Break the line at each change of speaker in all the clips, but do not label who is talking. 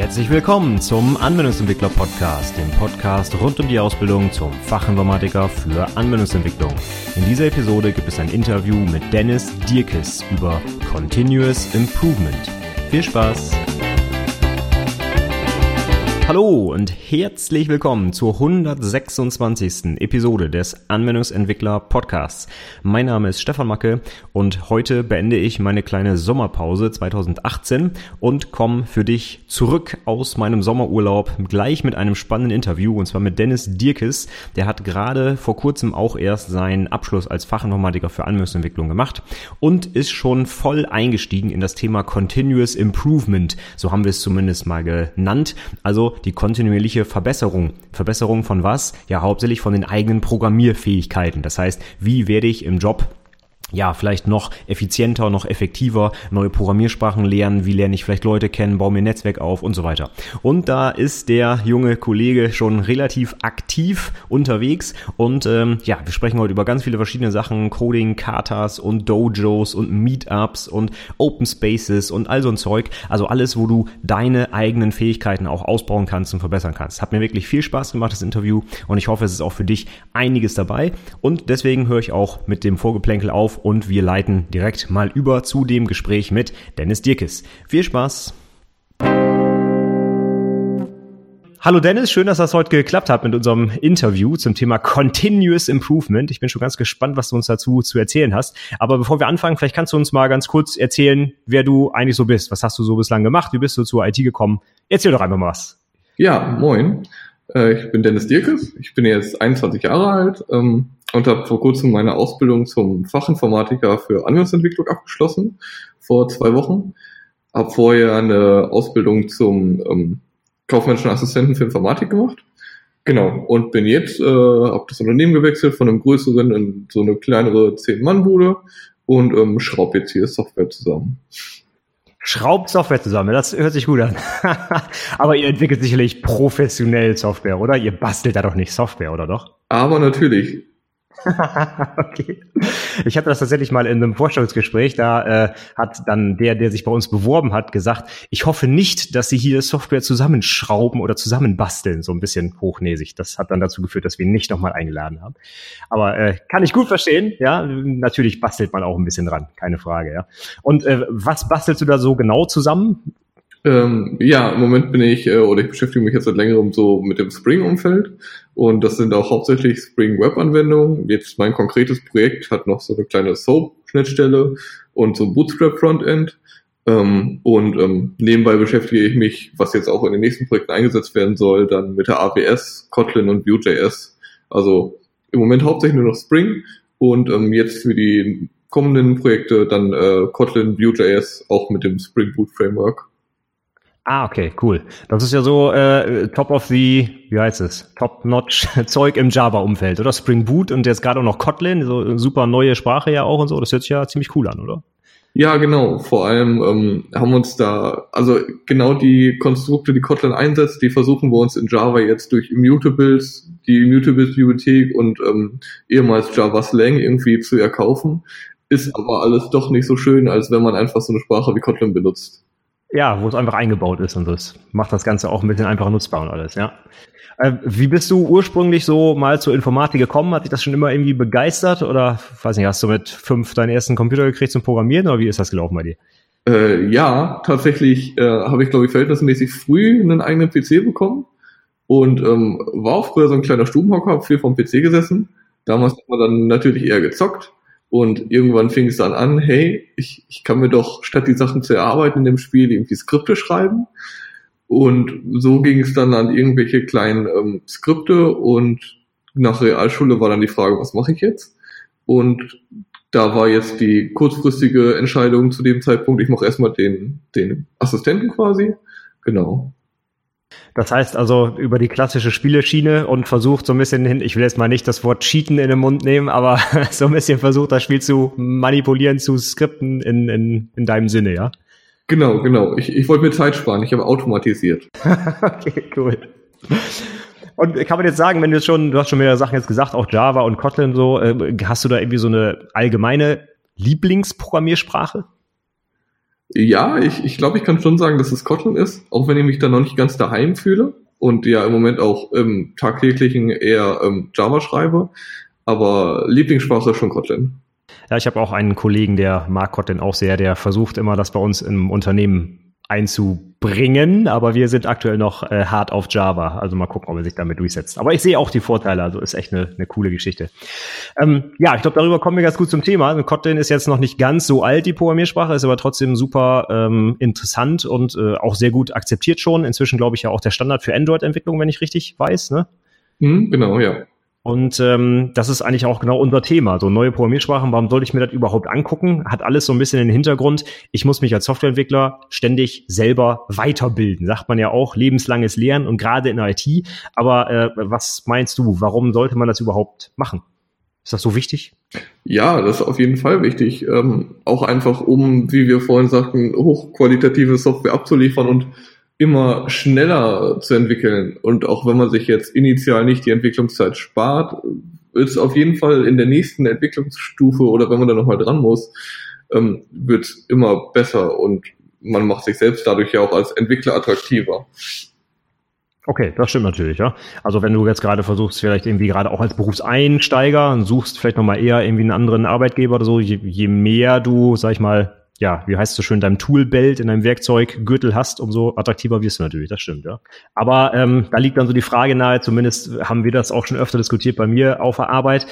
Herzlich willkommen zum Anwendungsentwickler Podcast, dem Podcast rund um die Ausbildung zum Fachinformatiker für Anwendungsentwicklung. In dieser Episode gibt es ein Interview mit Dennis Dierkes über Continuous Improvement. Viel Spaß! Hallo und herzlich willkommen zur 126. Episode des Anwendungsentwickler Podcasts. Mein Name ist Stefan Macke und heute beende ich meine kleine Sommerpause 2018 und komme für dich zurück aus meinem Sommerurlaub gleich mit einem spannenden Interview und zwar mit Dennis Dierkes. Der hat gerade vor kurzem auch erst seinen Abschluss als Fachinformatiker für Anwendungsentwicklung gemacht und ist schon voll eingestiegen in das Thema Continuous Improvement. So haben wir es zumindest mal genannt. Also die kontinuierliche Verbesserung. Verbesserung von was? Ja, hauptsächlich von den eigenen Programmierfähigkeiten. Das heißt, wie werde ich im Job ja, vielleicht noch effizienter, noch effektiver, neue Programmiersprachen lernen, wie lerne ich vielleicht Leute kennen, baue mir ein Netzwerk auf und so weiter. Und da ist der junge Kollege schon relativ aktiv unterwegs und ähm, ja, wir sprechen heute über ganz viele verschiedene Sachen, Coding, Katas und Dojos und Meetups und Open Spaces und all so ein Zeug. Also alles, wo du deine eigenen Fähigkeiten auch ausbauen kannst und verbessern kannst. Hat mir wirklich viel Spaß gemacht, das Interview und ich hoffe, es ist auch für dich einiges dabei und deswegen höre ich auch mit dem Vorgeplänkel auf und wir leiten direkt mal über zu dem Gespräch mit Dennis Dirkes. Viel Spaß! Hallo Dennis, schön, dass das heute geklappt hat mit unserem Interview zum Thema Continuous Improvement. Ich bin schon ganz gespannt, was du uns dazu zu erzählen hast. Aber bevor wir anfangen, vielleicht kannst du uns mal ganz kurz erzählen, wer du eigentlich so bist. Was hast du so bislang gemacht? Wie bist du zur IT gekommen? Erzähl doch einfach mal was.
Ja, moin. Äh, ich bin Dennis Dirkes. Ich bin jetzt 21 Jahre alt ähm, und habe vor kurzem meine Ausbildung zum Fachinformatiker für Anwendungsentwicklung abgeschlossen, vor zwei Wochen. Habe vorher eine Ausbildung zum ähm, kaufmännischen Assistenten für Informatik gemacht. Genau, und bin jetzt, äh, habe das Unternehmen gewechselt von einem größeren in so eine kleinere Zehn-Mann-Bude und ähm, schraube jetzt hier Software zusammen.
Schraubt Software zusammen, das hört sich gut an. Aber ihr entwickelt sicherlich professionell Software, oder? Ihr bastelt da doch nicht Software, oder doch?
Aber natürlich.
okay. Ich hatte das tatsächlich mal in einem Vorstellungsgespräch. Da äh, hat dann der, der sich bei uns beworben hat, gesagt, ich hoffe nicht, dass Sie hier Software zusammenschrauben oder zusammenbasteln, so ein bisschen hochnäsig. Das hat dann dazu geführt, dass wir ihn nicht nochmal eingeladen haben. Aber äh, kann ich gut verstehen, ja. Natürlich bastelt man auch ein bisschen dran, keine Frage, ja. Und äh, was bastelst du da so genau zusammen?
Ähm, ja, im Moment bin ich, äh, oder ich beschäftige mich jetzt seit längerem so mit dem Spring-Umfeld und das sind auch hauptsächlich Spring-Web-Anwendungen. Jetzt mein konkretes Projekt hat noch so eine kleine Soap-Schnittstelle und so ein Bootstrap-Frontend. Ähm, und ähm, nebenbei beschäftige ich mich, was jetzt auch in den nächsten Projekten eingesetzt werden soll, dann mit der AWS, Kotlin und Vue.js. Also im Moment hauptsächlich nur noch Spring und ähm, jetzt für die kommenden Projekte dann äh, Kotlin, Vue.js auch mit dem Spring Boot Framework.
Ah, okay, cool. Das ist ja so äh, top of the, wie heißt es, top-notch Zeug im Java-Umfeld, oder? Spring Boot und jetzt gerade auch noch Kotlin, so super neue Sprache ja auch und so. Das hört sich ja ziemlich cool an, oder?
Ja, genau. Vor allem ähm, haben uns da, also genau die Konstrukte, die Kotlin einsetzt, die versuchen wir uns in Java jetzt durch Immutables, die Immutables-Bibliothek und ähm, ehemals Java Slang irgendwie zu erkaufen. Ist aber alles doch nicht so schön, als wenn man einfach so eine Sprache wie Kotlin benutzt.
Ja, wo es einfach eingebaut ist und das macht das Ganze auch ein bisschen einfacher nutzbar und alles, ja. Äh, wie bist du ursprünglich so mal zur Informatik gekommen? Hat dich das schon immer irgendwie begeistert oder, weiß nicht, hast du mit fünf deinen ersten Computer gekriegt zum Programmieren oder wie ist das gelaufen bei dir?
Äh, ja, tatsächlich äh, habe ich, glaube ich, verhältnismäßig früh einen eigenen PC bekommen und ähm, war auch früher so ein kleiner Stubenhocker, habe viel vom PC gesessen. Damals hat man dann natürlich eher gezockt und irgendwann fing es dann an, hey, ich, ich kann mir doch statt die Sachen zu erarbeiten in dem Spiel irgendwie Skripte schreiben. Und so ging es dann an irgendwelche kleinen ähm, Skripte und nach Realschule war dann die Frage, was mache ich jetzt? Und da war jetzt die kurzfristige Entscheidung zu dem Zeitpunkt, ich mache erstmal den, den Assistenten quasi. Genau.
Das heißt also über die klassische Spieleschiene und versucht so ein bisschen hin, ich will jetzt mal nicht das Wort Cheaten in den Mund nehmen, aber so ein bisschen versucht, das Spiel zu manipulieren, zu skripten in, in, in deinem Sinne, ja?
Genau, genau. Ich, ich wollte mir Zeit sparen, ich habe automatisiert.
okay, cool. Und kann man jetzt sagen, wenn du jetzt schon, du hast schon mehrere Sachen jetzt gesagt, auch Java und Kotlin so, äh, hast du da irgendwie so eine allgemeine Lieblingsprogrammiersprache?
Ja, ich, ich glaube, ich kann schon sagen, dass es Kotlin ist, auch wenn ich mich da noch nicht ganz daheim fühle und ja im Moment auch im tagtäglichen eher ähm, Java schreibe. Aber Lieblingssprache ist schon Kotlin.
Ja, ich habe auch einen Kollegen, der mag Kotlin auch sehr, der versucht immer, das bei uns im Unternehmen einzubringen, aber wir sind aktuell noch äh, hart auf Java. Also mal gucken, ob er sich damit durchsetzt. Aber ich sehe auch die Vorteile, also ist echt eine, eine coole Geschichte. Ähm, ja, ich glaube, darüber kommen wir ganz gut zum Thema. Also Kotlin ist jetzt noch nicht ganz so alt, die Programmiersprache, ist aber trotzdem super ähm, interessant und äh, auch sehr gut akzeptiert schon. Inzwischen, glaube ich, ja auch der Standard für Android-Entwicklung, wenn ich richtig weiß. Ne?
Hm, genau, ja.
Und ähm, das ist eigentlich auch genau unser Thema. So neue Programmiersprachen, warum sollte ich mir das überhaupt angucken? Hat alles so ein bisschen den Hintergrund. Ich muss mich als Softwareentwickler ständig selber weiterbilden. Sagt man ja auch, lebenslanges Lernen und gerade in IT. Aber äh, was meinst du, warum sollte man das überhaupt machen? Ist das so wichtig?
Ja, das ist auf jeden Fall wichtig. Ähm, auch einfach, um, wie wir vorhin sagten, hochqualitative Software abzuliefern und immer schneller zu entwickeln. Und auch wenn man sich jetzt initial nicht die Entwicklungszeit spart, wird es auf jeden Fall in der nächsten Entwicklungsstufe oder wenn man da nochmal dran muss, ähm, wird es immer besser und man macht sich selbst dadurch ja auch als Entwickler attraktiver.
Okay, das stimmt natürlich, ja. Also wenn du jetzt gerade versuchst, vielleicht irgendwie gerade auch als Berufseinsteiger und suchst vielleicht nochmal eher irgendwie einen anderen Arbeitgeber oder so, je, je mehr du, sag ich mal, ja, wie heißt es so schön, deinem Toolbelt in deinem Werkzeuggürtel hast, umso attraktiver wirst du natürlich, das stimmt, ja. Aber ähm, da liegt dann so die Frage nahe, zumindest haben wir das auch schon öfter diskutiert bei mir auf der Arbeit.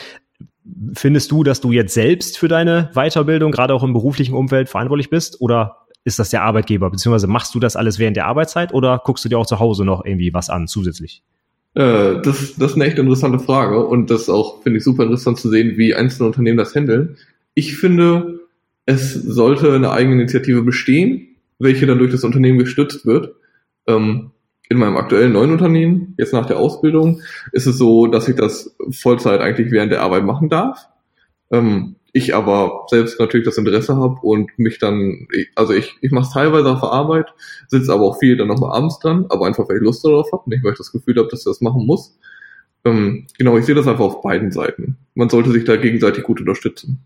Findest du, dass du jetzt selbst für deine Weiterbildung, gerade auch im beruflichen Umfeld, verantwortlich bist? Oder ist das der Arbeitgeber? Beziehungsweise machst du das alles während der Arbeitszeit oder guckst du dir auch zu Hause noch irgendwie was an zusätzlich?
Äh, das, das ist eine echt interessante Frage und das auch, finde ich, super interessant zu sehen, wie einzelne Unternehmen das handeln. Ich finde, es sollte eine Eigeninitiative bestehen, welche dann durch das Unternehmen gestützt wird. Ähm, in meinem aktuellen neuen Unternehmen, jetzt nach der Ausbildung, ist es so, dass ich das Vollzeit eigentlich während der Arbeit machen darf. Ähm, ich aber selbst natürlich das Interesse habe und mich dann, also ich, ich mache es teilweise auf der Arbeit, sitze aber auch viel dann nochmal abends dran, aber einfach weil ich Lust darauf habe, nicht weil ich das Gefühl habe, dass ich das machen muss. Ähm, genau, ich sehe das einfach auf beiden Seiten. Man sollte sich da gegenseitig gut unterstützen.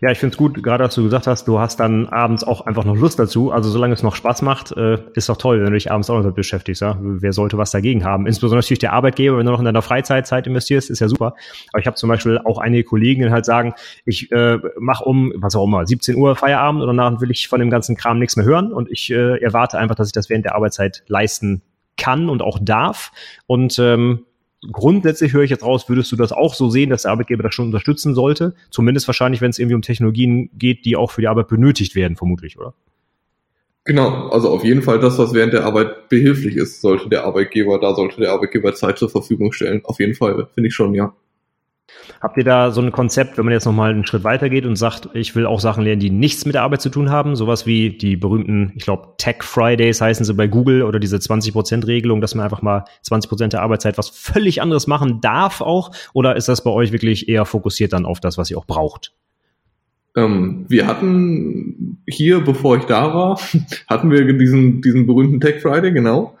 Ja, ich finde es gut, gerade dass du gesagt hast, du hast dann abends auch einfach noch Lust dazu. Also solange es noch Spaß macht, äh, ist doch toll, wenn du dich abends auch noch damit beschäftigst. Ja? Wer sollte was dagegen haben? Insbesondere natürlich der Arbeitgeber, wenn du noch in deiner Freizeit Zeit investierst, ist ja super. Aber ich habe zum Beispiel auch einige Kollegen, die halt sagen, ich äh, mache um, was auch immer, 17 Uhr Feierabend und danach will ich von dem ganzen Kram nichts mehr hören und ich äh, erwarte einfach, dass ich das während der Arbeitszeit leisten kann und auch darf. Und ähm, grundsätzlich höre ich jetzt raus, würdest du das auch so sehen, dass der Arbeitgeber das schon unterstützen sollte? Zumindest wahrscheinlich, wenn es irgendwie um Technologien geht, die auch für die Arbeit benötigt werden, vermutlich, oder?
Genau, also auf jeden Fall das, was während der Arbeit behilflich ist, sollte der Arbeitgeber, da sollte der Arbeitgeber Zeit zur Verfügung stellen. Auf jeden Fall, finde ich schon, ja.
Habt ihr da so ein Konzept, wenn man jetzt nochmal einen Schritt weiter geht und sagt, ich will auch Sachen lernen, die nichts mit der Arbeit zu tun haben? Sowas wie die berühmten, ich glaube, Tech Fridays heißen sie bei Google oder diese 20%-Regelung, dass man einfach mal 20% der Arbeitszeit was völlig anderes machen darf auch? Oder ist das bei euch wirklich eher fokussiert dann auf das, was ihr auch braucht?
Ähm, wir hatten hier, bevor ich da war, hatten wir diesen, diesen berühmten Tech Friday, genau.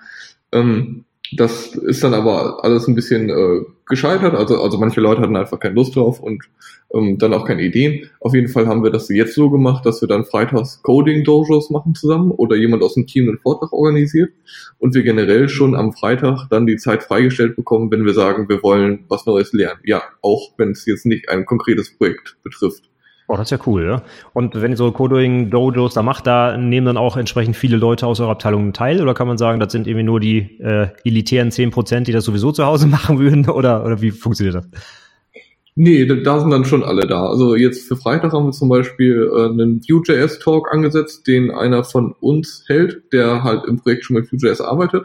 Ähm, das ist dann aber alles ein bisschen äh, gescheitert. Also, also manche Leute hatten einfach keine Lust drauf und ähm, dann auch keine Ideen. Auf jeden Fall haben wir das jetzt so gemacht, dass wir dann freitags Coding-Dojos machen zusammen oder jemand aus dem Team einen Vortrag organisiert und wir generell schon am Freitag dann die Zeit freigestellt bekommen, wenn wir sagen, wir wollen was Neues lernen. Ja, auch wenn es jetzt nicht ein konkretes Projekt betrifft.
Oh, das ist ja cool, ja. Und wenn ihr so Coding-Dojos da macht, da nehmen dann auch entsprechend viele Leute aus eurer Abteilung teil? Oder kann man sagen, das sind irgendwie nur die äh, elitären 10 Prozent, die das sowieso zu Hause machen würden? Oder, oder wie funktioniert das?
Nee, da sind dann schon alle da. Also jetzt für Freitag haben wir zum Beispiel äh, einen Vue.js-Talk angesetzt, den einer von uns hält, der halt im Projekt schon mit Vue.js arbeitet.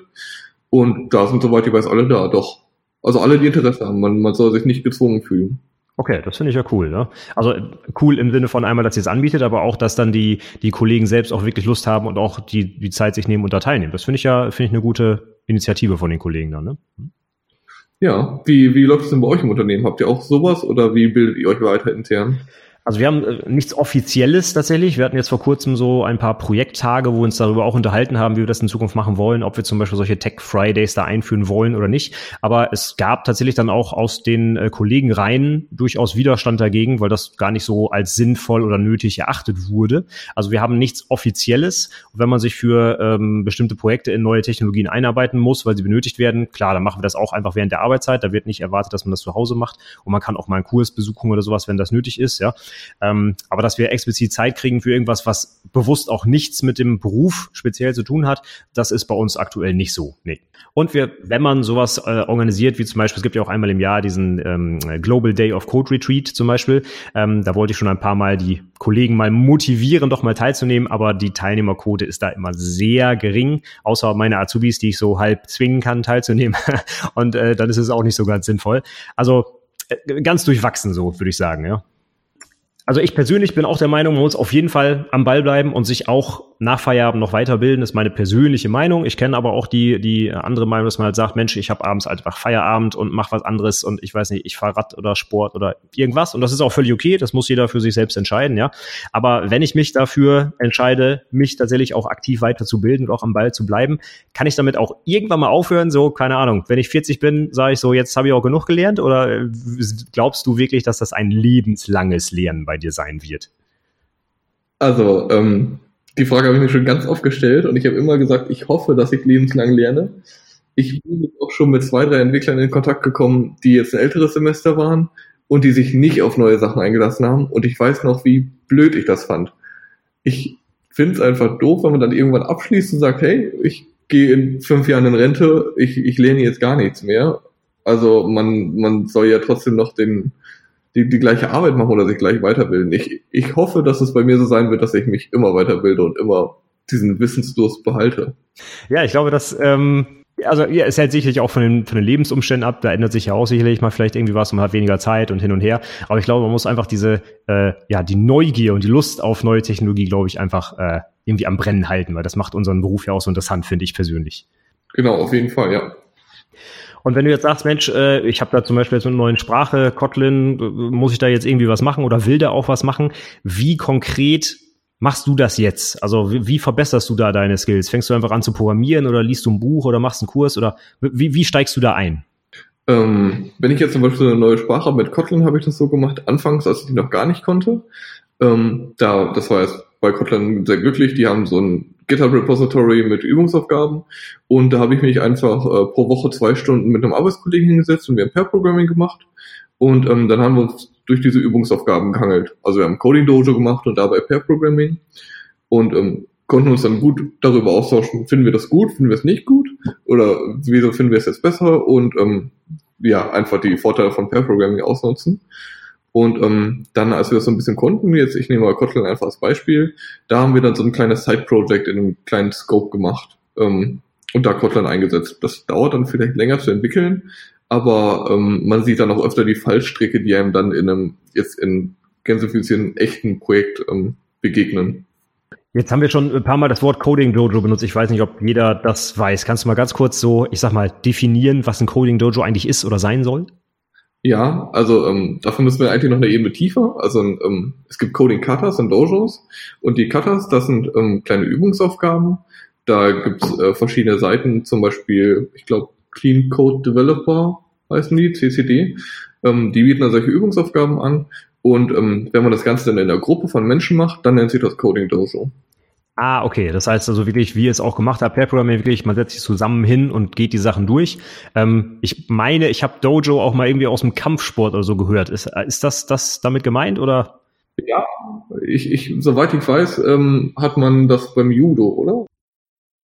Und da sind soweit ich weiß alle da, doch. Also alle, die Interesse haben. Man, man soll sich nicht gezwungen fühlen.
Okay, das finde ich ja cool. Ne? Also cool im Sinne von einmal, dass ihr es anbietet, aber auch, dass dann die, die Kollegen selbst auch wirklich Lust haben und auch die, die Zeit sich nehmen und da teilnehmen. Das finde ich ja finde ich eine gute Initiative von den Kollegen dann. Ne?
Ja, wie, wie läuft es denn bei euch im Unternehmen? Habt ihr auch sowas oder wie bildet ihr euch weiter intern?
Also wir haben äh, nichts Offizielles tatsächlich. Wir hatten jetzt vor kurzem so ein paar Projekttage, wo wir uns darüber auch unterhalten haben, wie wir das in Zukunft machen wollen, ob wir zum Beispiel solche Tech Fridays da einführen wollen oder nicht. Aber es gab tatsächlich dann auch aus den äh, Kollegenreihen durchaus Widerstand dagegen, weil das gar nicht so als sinnvoll oder nötig erachtet wurde. Also wir haben nichts Offizielles. Und wenn man sich für ähm, bestimmte Projekte in neue Technologien einarbeiten muss, weil sie benötigt werden, klar, dann machen wir das auch einfach während der Arbeitszeit. Da wird nicht erwartet, dass man das zu Hause macht. Und man kann auch mal einen Kurs besuchen oder sowas, wenn das nötig ist, ja. Ähm, aber dass wir explizit Zeit kriegen für irgendwas, was bewusst auch nichts mit dem Beruf speziell zu tun hat, das ist bei uns aktuell nicht so. Nee. Und wir, wenn man sowas äh, organisiert, wie zum Beispiel, es gibt ja auch einmal im Jahr diesen ähm, Global Day of Code Retreat zum Beispiel, ähm, da wollte ich schon ein paar Mal die Kollegen mal motivieren, doch mal teilzunehmen, aber die Teilnehmerquote ist da immer sehr gering, außer meine Azubis, die ich so halb zwingen kann, teilzunehmen. Und äh, dann ist es auch nicht so ganz sinnvoll. Also äh, ganz durchwachsen so, würde ich sagen, ja. Also ich persönlich bin auch der Meinung, man muss auf jeden Fall am Ball bleiben und sich auch nach Feierabend noch weiterbilden, ist meine persönliche Meinung. Ich kenne aber auch die, die andere Meinung, dass man halt sagt, Mensch, ich habe abends einfach Feierabend und mache was anderes und ich weiß nicht, ich fahre Rad oder Sport oder irgendwas. Und das ist auch völlig okay, das muss jeder für sich selbst entscheiden, ja. Aber wenn ich mich dafür entscheide, mich tatsächlich auch aktiv weiterzubilden und auch am Ball zu bleiben, kann ich damit auch irgendwann mal aufhören, so, keine Ahnung, wenn ich 40 bin, sage ich so, jetzt habe ich auch genug gelernt oder äh, glaubst du wirklich, dass das ein lebenslanges Lernen bei dir sein wird?
Also, ähm, die Frage habe ich mir schon ganz oft gestellt und ich habe immer gesagt, ich hoffe, dass ich lebenslang lerne. Ich bin auch schon mit zwei, drei Entwicklern in Kontakt gekommen, die jetzt ein älteres Semester waren und die sich nicht auf neue Sachen eingelassen haben. Und ich weiß noch, wie blöd ich das fand. Ich finde es einfach doof, wenn man dann irgendwann abschließt und sagt, hey, ich gehe in fünf Jahren in Rente, ich, ich lerne jetzt gar nichts mehr. Also man, man soll ja trotzdem noch den, die, die gleiche Arbeit machen oder sich gleich weiterbilden. Ich, ich hoffe, dass es bei mir so sein wird, dass ich mich immer weiterbilde und immer diesen Wissensdurst behalte.
Ja, ich glaube, dass ähm, also ja, es hält sicherlich auch von den, von den Lebensumständen ab. Da ändert sich ja auch sicherlich mal vielleicht irgendwie was. Man hat weniger Zeit und hin und her. Aber ich glaube, man muss einfach diese äh, ja die Neugier und die Lust auf neue Technologie, glaube ich, einfach äh, irgendwie am Brennen halten, weil das macht unseren Beruf ja auch so interessant, finde ich persönlich.
Genau, auf jeden Fall, ja.
Und wenn du jetzt sagst, Mensch, äh, ich habe da zum Beispiel jetzt eine neue Sprache, Kotlin, äh, muss ich da jetzt irgendwie was machen oder will da auch was machen? Wie konkret machst du das jetzt? Also wie, wie verbesserst du da deine Skills? Fängst du einfach an zu programmieren oder liest du ein Buch oder machst einen Kurs oder wie, wie steigst du da ein?
Ähm, wenn ich jetzt zum Beispiel eine neue Sprache mit Kotlin habe ich das so gemacht, anfangs, als ich die noch gar nicht konnte. Ähm, da, das war jetzt bei Kotlin sehr glücklich. Die haben so ein GitHub-Repository mit Übungsaufgaben. Und da habe ich mich einfach äh, pro Woche zwei Stunden mit einem Arbeitskollegen hingesetzt und wir haben Pair-Programming gemacht. Und ähm, dann haben wir uns durch diese Übungsaufgaben gehangelt. Also wir haben Coding Dojo gemacht und dabei Pair-Programming. Und ähm, konnten uns dann gut darüber austauschen, finden wir das gut, finden wir es nicht gut? Oder wieso finden wir es jetzt besser? Und ähm, ja, einfach die Vorteile von Pair-Programming ausnutzen. Und ähm, dann, als wir das so ein bisschen konnten, jetzt ich nehme mal Kotlin einfach als Beispiel, da haben wir dann so ein kleines Side-Project in einem kleinen Scope gemacht ähm, und da Kotlin eingesetzt. Das dauert dann vielleicht länger zu entwickeln, aber ähm, man sieht dann auch öfter die Fallstricke, die einem dann in einem jetzt in Gänsefüßchen echten Projekt ähm, begegnen.
Jetzt haben wir schon ein paar Mal das Wort Coding Dojo benutzt. Ich weiß nicht, ob jeder das weiß. Kannst du mal ganz kurz so, ich sag mal, definieren, was ein Coding Dojo eigentlich ist oder sein soll?
Ja, also ähm, dafür müssen wir eigentlich noch eine Ebene tiefer. Also ähm, es gibt Coding Katas und Dojos und die Katas, das sind ähm, kleine Übungsaufgaben. Da gibt's äh, verschiedene Seiten, zum Beispiel, ich glaube, Clean Code Developer heißen die, CCD. Ähm, die bieten da solche Übungsaufgaben an. Und ähm, wenn man das Ganze dann in der Gruppe von Menschen macht, dann nennt sich das Coding Dojo.
Ah, okay. Das heißt also wirklich, wie ihr es auch gemacht habt, Pair Programming wirklich, man setzt sich zusammen hin und geht die Sachen durch. Ähm, ich meine, ich habe Dojo auch mal irgendwie aus dem Kampfsport oder so gehört. Ist, ist das, das damit gemeint oder?
Ja, ich, ich, soweit ich weiß, ähm, hat man das beim Judo, oder?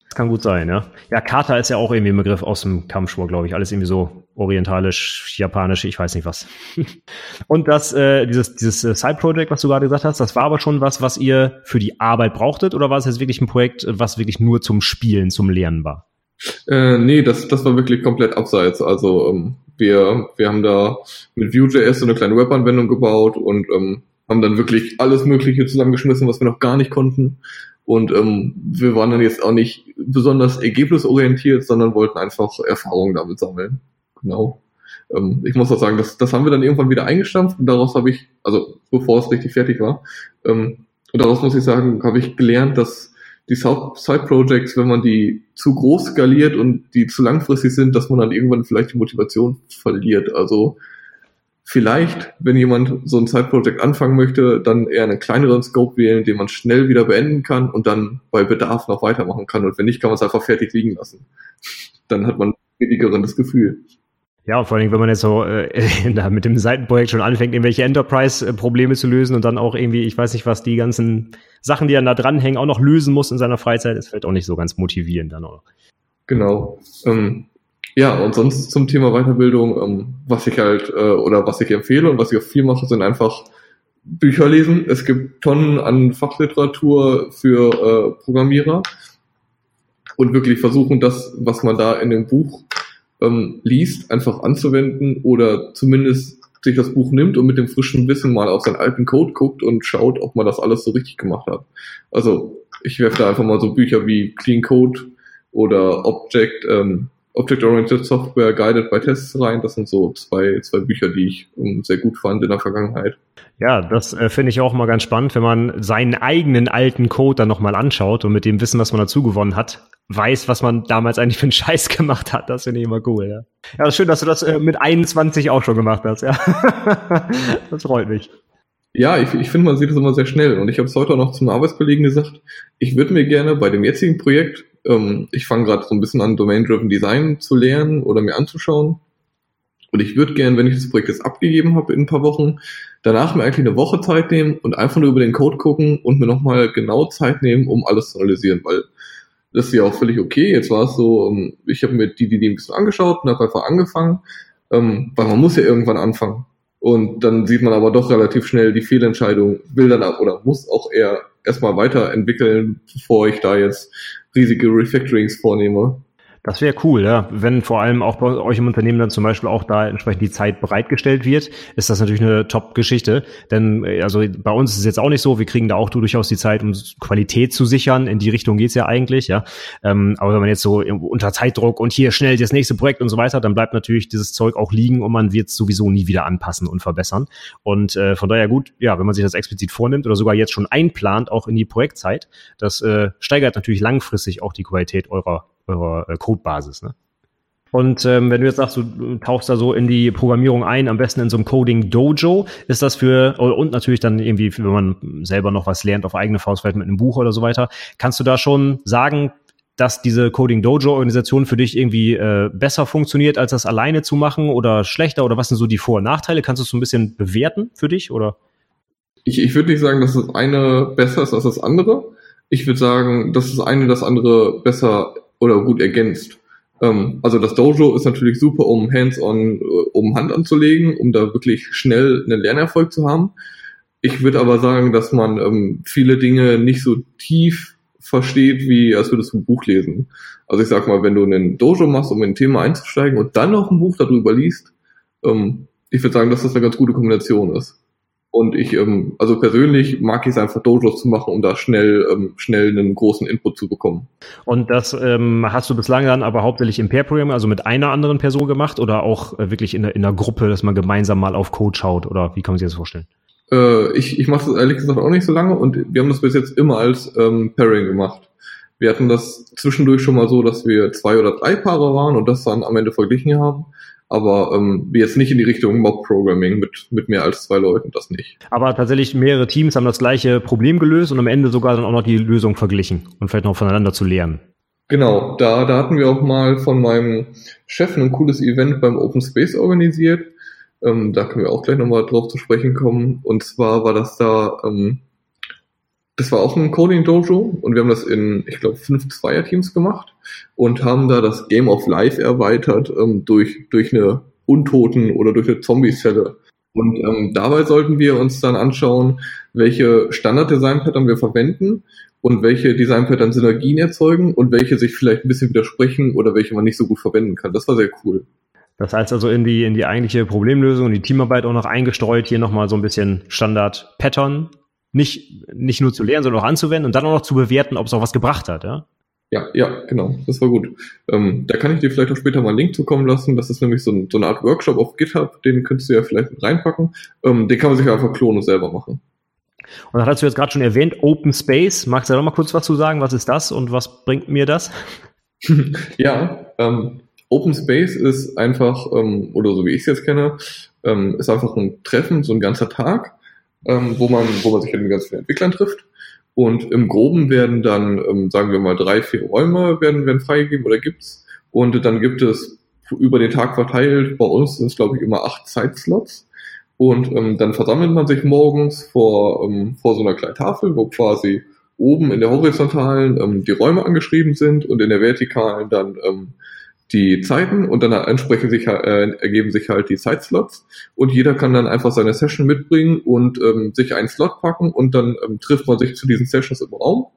Das kann gut sein, ja. Ja, Kata ist ja auch irgendwie ein Begriff aus dem Kampfsport, glaube ich. Alles irgendwie so orientalisch, japanisch, ich weiß nicht was. Und das, äh, dieses, dieses äh, Side-Project, was du gerade gesagt hast, das war aber schon was, was ihr für die Arbeit brauchtet oder war es jetzt wirklich ein Projekt, was wirklich nur zum Spielen, zum Lernen war?
Äh, nee, das, das war wirklich komplett abseits. Also ähm, wir, wir haben da mit Vue.js so eine kleine Webanwendung gebaut und ähm, haben dann wirklich alles Mögliche zusammengeschmissen, was wir noch gar nicht konnten. Und ähm, wir waren dann jetzt auch nicht besonders ergebnisorientiert, sondern wollten einfach Erfahrungen damit sammeln. Genau. ähm, ich muss auch sagen, das, das haben wir dann irgendwann wieder eingestampft und daraus habe ich, also bevor es richtig fertig war, ähm, und daraus muss ich sagen, habe ich gelernt, dass die Side-Projects, wenn man die zu groß skaliert und die zu langfristig sind, dass man dann irgendwann vielleicht die Motivation verliert. Also vielleicht, wenn jemand so ein Side-Project anfangen möchte, dann eher einen kleineren Scope wählen, den man schnell wieder beenden kann und dann bei Bedarf noch weitermachen kann. Und wenn nicht, kann man es einfach fertig liegen lassen. Dann hat man weniger das Gefühl.
Ja, vor allem, wenn man jetzt so äh, mit dem Seitenprojekt schon anfängt, irgendwelche Enterprise-Probleme zu lösen und dann auch irgendwie, ich weiß nicht, was die ganzen Sachen, die dann da dranhängen, auch noch lösen muss in seiner Freizeit, ist vielleicht auch nicht so ganz motivierend dann auch.
Genau. Ähm, ja, und sonst zum Thema Weiterbildung, ähm, was ich halt äh, oder was ich empfehle und was ich auch viel mache, sind einfach Bücher lesen. Es gibt Tonnen an Fachliteratur für äh, Programmierer und wirklich versuchen, das, was man da in dem Buch ähm, liest, einfach anzuwenden oder zumindest sich das Buch nimmt und mit dem frischen Wissen mal auf seinen alten Code guckt und schaut, ob man das alles so richtig gemacht hat. Also ich werfe da einfach mal so Bücher wie Clean Code oder Object, ähm, Object-Oriented Software Guided by Tests rein. Das sind so zwei, zwei Bücher, die ich ähm, sehr gut fand in der Vergangenheit.
Ja, das äh, finde ich auch mal ganz spannend, wenn man seinen eigenen alten Code dann nochmal anschaut und mit dem Wissen, was man dazu gewonnen hat, weiß, was man damals eigentlich für einen Scheiß gemacht hat. Das finde ich immer cool, ja. Ja, schön, dass du das äh, mit 21 auch schon gemacht hast, ja. das freut mich.
Ja, ich, ich finde, man sieht das immer sehr schnell. Und ich habe es heute auch noch zum Arbeitskollegen gesagt, ich würde mir gerne bei dem jetzigen Projekt, ähm, ich fange gerade so ein bisschen an, Domain-Driven Design zu lernen oder mir anzuschauen. Und ich würde gerne, wenn ich das Projekt jetzt abgegeben habe in ein paar Wochen, danach mir eigentlich eine Woche Zeit nehmen und einfach nur über den Code gucken und mir nochmal genau Zeit nehmen, um alles zu analysieren, weil das ist ja auch völlig okay. Jetzt war es so, ähm, ich habe mir die Idee ein bisschen angeschaut und habe einfach angefangen, ähm, weil man muss ja irgendwann anfangen. Und dann sieht man aber doch relativ schnell die Fehlentscheidung, will dann oder muss auch eher erstmal weiterentwickeln, bevor ich da jetzt riesige Refactorings vornehme.
Das wäre cool, ja. Wenn vor allem auch bei euch im Unternehmen dann zum Beispiel auch da entsprechend die Zeit bereitgestellt wird, ist das natürlich eine Top-Geschichte. Denn äh, also bei uns ist es jetzt auch nicht so, wir kriegen da auch durchaus die Zeit, um Qualität zu sichern. In die Richtung geht's ja eigentlich, ja. Ähm, aber wenn man jetzt so unter Zeitdruck und hier schnell das nächste Projekt und so weiter, dann bleibt natürlich dieses Zeug auch liegen und man wird es sowieso nie wieder anpassen und verbessern. Und äh, von daher gut, ja, wenn man sich das explizit vornimmt oder sogar jetzt schon einplant, auch in die Projektzeit, das äh, steigert natürlich langfristig auch die Qualität eurer eurer äh, Codebasis. Ne? Und ähm, wenn du jetzt sagst, du tauchst da so in die Programmierung ein, am besten in so einem Coding Dojo, ist das für und natürlich dann irgendwie, wenn man selber noch was lernt auf eigene Faust, vielleicht mit einem Buch oder so weiter, kannst du da schon sagen, dass diese Coding Dojo Organisation für dich irgendwie äh, besser funktioniert, als das alleine zu machen oder schlechter oder was sind so die Vor- und Nachteile? Kannst du es so ein bisschen bewerten für dich oder?
Ich, ich würde nicht sagen, dass das eine besser ist als das andere. Ich würde sagen, dass das eine das andere besser oder gut ergänzt. Ähm, also das Dojo ist natürlich super, um Hands-on, äh, um Hand anzulegen, um da wirklich schnell einen Lernerfolg zu haben. Ich würde aber sagen, dass man ähm, viele Dinge nicht so tief versteht, wie als würdest du ein Buch lesen. Also ich sag mal, wenn du einen Dojo machst, um in ein Thema einzusteigen und dann noch ein Buch darüber liest, ähm, ich würde sagen, dass das eine ganz gute Kombination ist. Und ich, ähm, also persönlich mag ich es einfach, Dojos zu machen, um da schnell, ähm, schnell einen großen Input zu bekommen.
Und das ähm, hast du bislang dann aber hauptsächlich im Pair-Programm, also mit einer anderen Person gemacht oder auch äh, wirklich in, in einer Gruppe, dass man gemeinsam mal auf Code schaut oder wie kann man sich das vorstellen?
Äh, ich ich mache das ehrlich gesagt auch nicht so lange und wir haben das bis jetzt immer als ähm, Pairing gemacht. Wir hatten das zwischendurch schon mal so, dass wir zwei oder drei Paare waren und das dann am Ende verglichen haben aber ähm, jetzt nicht in die Richtung Mob-Programming mit, mit mehr als zwei Leuten, das nicht.
Aber tatsächlich mehrere Teams haben das gleiche Problem gelöst und am Ende sogar dann auch noch die Lösung verglichen und vielleicht noch voneinander zu lernen.
Genau, da, da hatten wir auch mal von meinem Chef ein cooles Event beim Open Space organisiert. Ähm, da können wir auch gleich nochmal drauf zu sprechen kommen. Und zwar war das da ähm, das war auch ein Coding Dojo und wir haben das in, ich glaube, fünf Zweierteams gemacht und haben da das Game of Life erweitert ähm, durch, durch eine Untoten oder durch eine Zombie-Zelle. Und ähm, dabei sollten wir uns dann anschauen, welche Standard-Design-Pattern wir verwenden und welche Design-Pattern Synergien erzeugen und welche sich vielleicht ein bisschen widersprechen oder welche man nicht so gut verwenden kann. Das war sehr cool.
Das heißt also in die, in die eigentliche Problemlösung und die Teamarbeit auch noch eingestreut, hier nochmal so ein bisschen Standard-Pattern nicht, nicht nur zu lernen, sondern auch anzuwenden und dann auch noch zu bewerten, ob es auch was gebracht hat, ja?
Ja, ja, genau, das war gut. Ähm, da kann ich dir vielleicht auch später mal einen Link zukommen lassen. Das ist nämlich so, ein, so eine Art Workshop auf GitHub, den könntest du ja vielleicht mit reinpacken. Ähm, den kann man sich einfach klonen und selber machen.
Und das hast du jetzt gerade schon erwähnt, Open Space. Magst du da noch mal kurz was zu sagen? Was ist das und was bringt mir das?
ja, ähm, Open Space ist einfach, ähm, oder so wie ich es jetzt kenne, ähm, ist einfach ein Treffen, so ein ganzer Tag, ähm, wo man, wo man sich mit ganz vielen Entwicklern trifft und im Groben werden dann, ähm, sagen wir mal, drei, vier Räume werden, werden freigegeben oder gibt's. Und dann gibt es über den Tag verteilt, bei uns sind es, glaube ich, immer acht Zeitslots. Und ähm, dann versammelt man sich morgens vor, ähm, vor so einer kleinen Tafel, wo quasi oben in der horizontalen ähm, die Räume angeschrieben sind und in der vertikalen dann ähm, die Zeiten und dann entsprechend sich, äh, ergeben sich halt die Zeitslots und jeder kann dann einfach seine Session mitbringen und ähm, sich einen Slot packen und dann ähm, trifft man sich zu diesen Sessions im Raum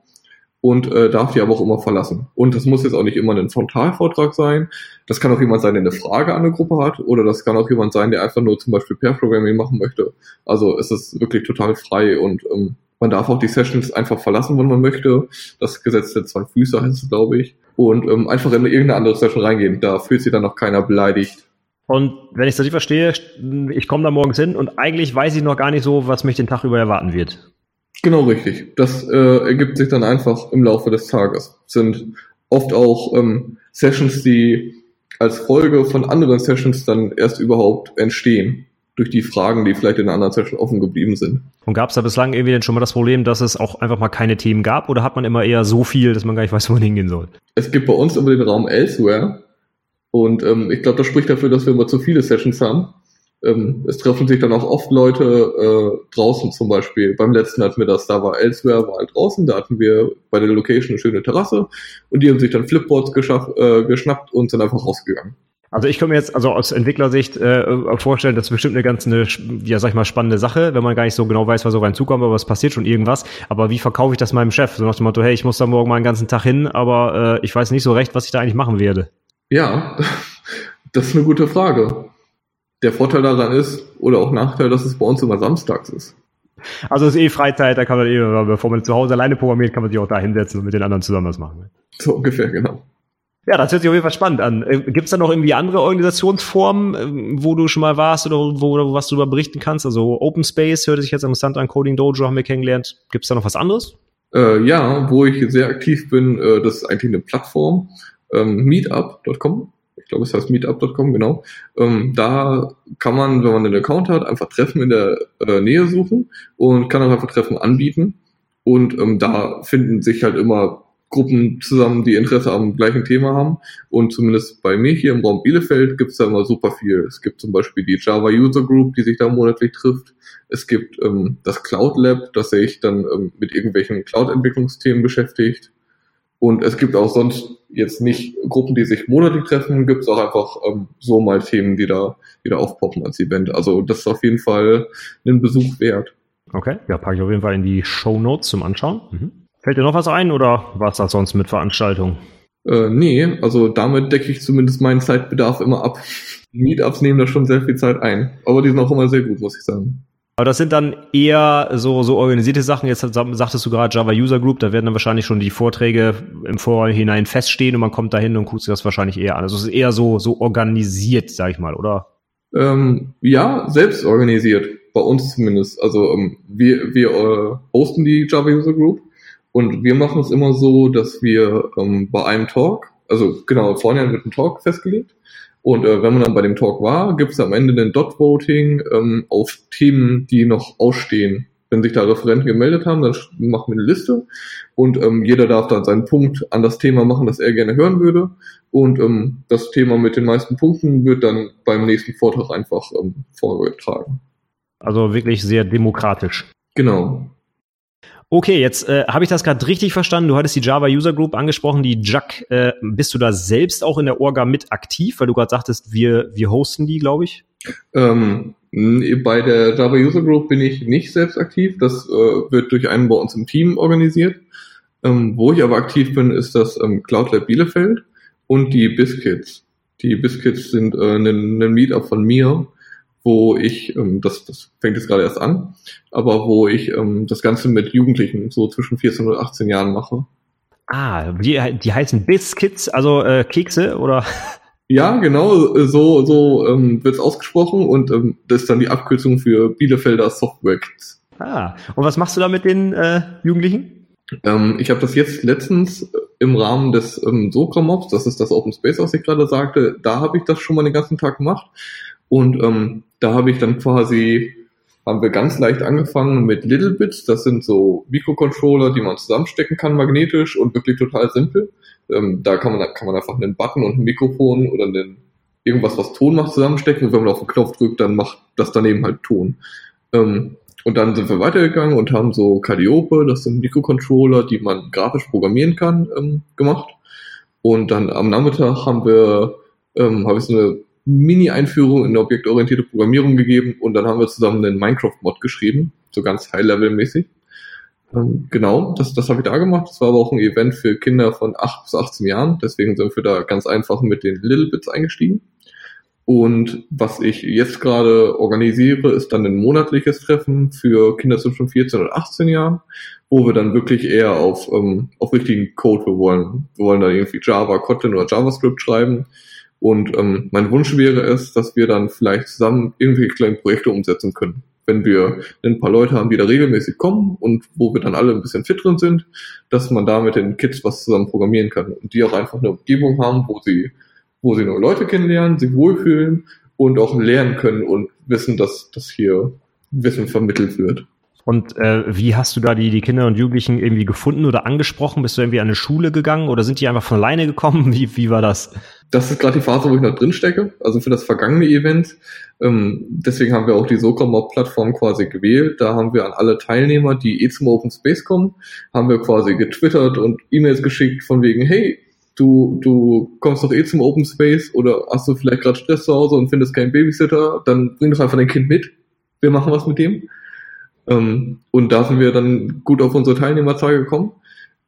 und äh, darf die aber auch immer verlassen. Und das muss jetzt auch nicht immer ein Frontalvortrag sein. Das kann auch jemand sein, der eine Frage an eine Gruppe hat oder das kann auch jemand sein, der einfach nur zum Beispiel Pair-Programming machen möchte. Also es ist wirklich total frei und ähm, man darf auch die Sessions einfach verlassen, wenn man möchte. Das Gesetz der zwei Füße heißt es, glaube ich und ähm, einfach in irgendeine andere Session reingehen. Da fühlt sich dann noch keiner beleidigt.
Und wenn ich es richtig verstehe, ich komme da morgens hin und eigentlich weiß ich noch gar nicht so, was mich den Tag über erwarten wird.
Genau richtig. Das äh, ergibt sich dann einfach im Laufe des Tages. Sind oft auch ähm, Sessions, die als Folge von anderen Sessions dann erst überhaupt entstehen durch die Fragen, die vielleicht in einer anderen Session offen geblieben sind.
Und gab es da bislang irgendwie denn schon mal das Problem, dass es auch einfach mal keine Themen gab oder hat man immer eher so viel, dass man gar nicht weiß, wo man hingehen soll?
Es gibt bei uns immer den Raum Elsewhere und ähm, ich glaube, das spricht dafür, dass wir immer zu viele Sessions haben. Ähm, es treffen sich dann auch oft Leute äh, draußen zum Beispiel. Beim letzten hatten wir das, da war Elsewhere, war halt draußen, da hatten wir bei der Location eine schöne Terrasse und die haben sich dann Flipboards äh, geschnappt und sind einfach rausgegangen.
Also ich kann mir jetzt also aus Entwicklersicht äh, vorstellen, das ist bestimmt eine ganz eine, ja sag ich mal, spannende Sache, wenn man gar nicht so genau weiß, was so rein zukommt, aber es passiert schon irgendwas. Aber wie verkaufe ich das meinem Chef? So nach dem Motto, hey, ich muss da morgen mal einen ganzen Tag hin, aber äh, ich weiß nicht so recht, was ich da eigentlich machen werde.
Ja, das ist eine gute Frage. Der Vorteil daran ist, oder auch Nachteil, dass es bei uns immer samstags ist.
Also es ist eh Freizeit, da kann man eh, bevor man zu Hause alleine programmiert, kann man sich auch da hinsetzen und mit den anderen zusammen was machen.
So ungefähr, genau.
Ja, das hört sich auf jeden Fall spannend an. Äh, Gibt es da noch irgendwie andere Organisationsformen, äh, wo du schon mal warst oder wo, wo was du darüber berichten kannst? Also Open Space hört sich jetzt interessant an, Coding Dojo haben wir kennengelernt. Gibt es da noch was anderes?
Äh, ja, wo ich sehr aktiv bin, äh, das ist eigentlich eine Plattform, ähm, meetup.com. Ich glaube, es heißt meetup.com, genau. Ähm, da kann man, wenn man einen Account hat, einfach Treffen in der äh, Nähe suchen und kann auch einfach Treffen anbieten. Und ähm, da finden sich halt immer Gruppen zusammen, die Interesse am gleichen Thema haben. Und zumindest bei mir hier im Raum Bielefeld gibt es da immer super viel. Es gibt zum Beispiel die Java User Group, die sich da monatlich trifft. Es gibt ähm, das Cloud Lab, das sich dann ähm, mit irgendwelchen Cloud-Entwicklungsthemen beschäftigt. Und es gibt auch sonst jetzt nicht Gruppen, die sich monatlich treffen, gibt es auch einfach ähm, so mal Themen, die da wieder aufpoppen als Event. Also das ist auf jeden Fall einen Besuch wert.
Okay, ja, packe ich auf jeden Fall in die Show Notes zum Anschauen. Mhm. Fällt dir noch was ein oder war es das sonst mit Veranstaltungen?
Äh, nee, also damit decke ich zumindest meinen Zeitbedarf immer ab. Meetups nehmen da schon sehr viel Zeit ein. Aber die sind auch immer sehr gut, muss ich sagen.
Aber das sind dann eher so, so organisierte Sachen. Jetzt sagtest du gerade Java User Group, da werden dann wahrscheinlich schon die Vorträge im Vorhinein feststehen und man kommt da hin und guckt sich das wahrscheinlich eher an. Also es ist eher so, so organisiert, sag ich mal, oder?
Ähm, ja, selbst organisiert. Bei uns zumindest. Also ähm, wir, wir äh, hosten die Java User Group und wir machen es immer so, dass wir ähm, bei einem Talk, also genau, vorne wird ein Talk festgelegt. Und äh, wenn man dann bei dem Talk war, gibt es am Ende ein Dot-Voting ähm, auf Themen, die noch ausstehen. Wenn sich da Referenten gemeldet haben, dann machen wir eine Liste und ähm, jeder darf dann seinen Punkt an das Thema machen, das er gerne hören würde. Und ähm, das Thema mit den meisten Punkten wird dann beim nächsten Vortrag einfach ähm, vorgetragen.
Also wirklich sehr demokratisch.
Genau.
Okay, jetzt äh, habe ich das gerade richtig verstanden. Du hattest die Java User Group angesprochen, die JUC. Äh, bist du da selbst auch in der Orga mit aktiv? Weil du gerade sagtest, wir, wir hosten die, glaube ich.
Ähm, bei der Java User Group bin ich nicht selbst aktiv. Das äh, wird durch einen bei uns im Team organisiert. Ähm, wo ich aber aktiv bin, ist das ähm, Cloud Lab Bielefeld und die Biscuits. Die Biscuits sind äh, ein, ein Meetup von mir, wo ich, ähm, das, das fängt jetzt gerade erst an, aber wo ich ähm, das Ganze mit Jugendlichen so zwischen 14 und 18 Jahren mache.
Ah, die, die heißen Biscuits, also äh, Kekse oder?
Ja, genau, so, so ähm, wird es ausgesprochen und ähm, das ist dann die Abkürzung für Bielefelder Software Kids.
Ah, und was machst du da mit den äh, Jugendlichen?
Ähm, ich habe das jetzt letztens im Rahmen des ähm, Socra-Mobs, das ist das Open Space, was ich gerade sagte, da habe ich das schon mal den ganzen Tag gemacht und ähm, da habe ich dann quasi haben wir ganz leicht angefangen mit Little Bits. Das sind so Mikrocontroller, die man zusammenstecken kann magnetisch und wirklich total simpel. Ähm, da kann man, kann man einfach einen Button und ein Mikrofon oder einen, irgendwas, was Ton macht, zusammenstecken. Und wenn man auf den Knopf drückt, dann macht das daneben halt Ton. Ähm, und dann sind wir weitergegangen und haben so Calliope, das sind Mikrocontroller, die man grafisch programmieren kann, ähm, gemacht. Und dann am Nachmittag haben wir, ähm, habe ich so eine Mini-Einführung in objektorientierte Programmierung gegeben und dann haben wir zusammen einen Minecraft-Mod geschrieben, so ganz High-Level-mäßig. Ähm, genau, das, das habe ich da gemacht. Das war aber auch ein Event für Kinder von 8 bis 18 Jahren, deswegen sind wir da ganz einfach mit den Little Bits eingestiegen. Und was ich jetzt gerade organisiere, ist dann ein monatliches Treffen für Kinder zwischen 14 und 18 Jahren, wo wir dann wirklich eher auf, ähm, auf richtigen Code, wir wollen, wir wollen da irgendwie Java, Kotlin oder JavaScript schreiben und ähm, mein Wunsch wäre es, dass wir dann vielleicht zusammen irgendwelche kleinen Projekte umsetzen können. Wenn wir ein paar Leute haben, die da regelmäßig kommen und wo wir dann alle ein bisschen fit drin sind, dass man da mit den Kids was zusammen programmieren kann und die auch einfach eine Umgebung haben, wo sie, wo sie neue Leute kennenlernen, sich wohlfühlen und auch lernen können und wissen, dass, dass hier Wissen vermittelt wird.
Und äh, wie hast du da die, die Kinder und Jugendlichen irgendwie gefunden oder angesprochen? Bist du irgendwie an eine Schule gegangen oder sind die einfach von alleine gekommen? Wie, wie war das?
Das ist gerade die Phase, wo ich noch drin stecke, also für das vergangene Event. Ähm, deswegen haben wir auch die SOCOM-Plattform quasi gewählt. Da haben wir an alle Teilnehmer, die eh zum Open Space kommen, haben wir quasi getwittert und E-Mails geschickt von wegen, hey, du, du kommst doch eh zum Open Space oder hast du vielleicht gerade Stress zu Hause und findest keinen Babysitter, dann bring doch einfach dein Kind mit. Wir machen was mit dem. Ähm, und da sind wir dann gut auf unsere Teilnehmerzahl gekommen.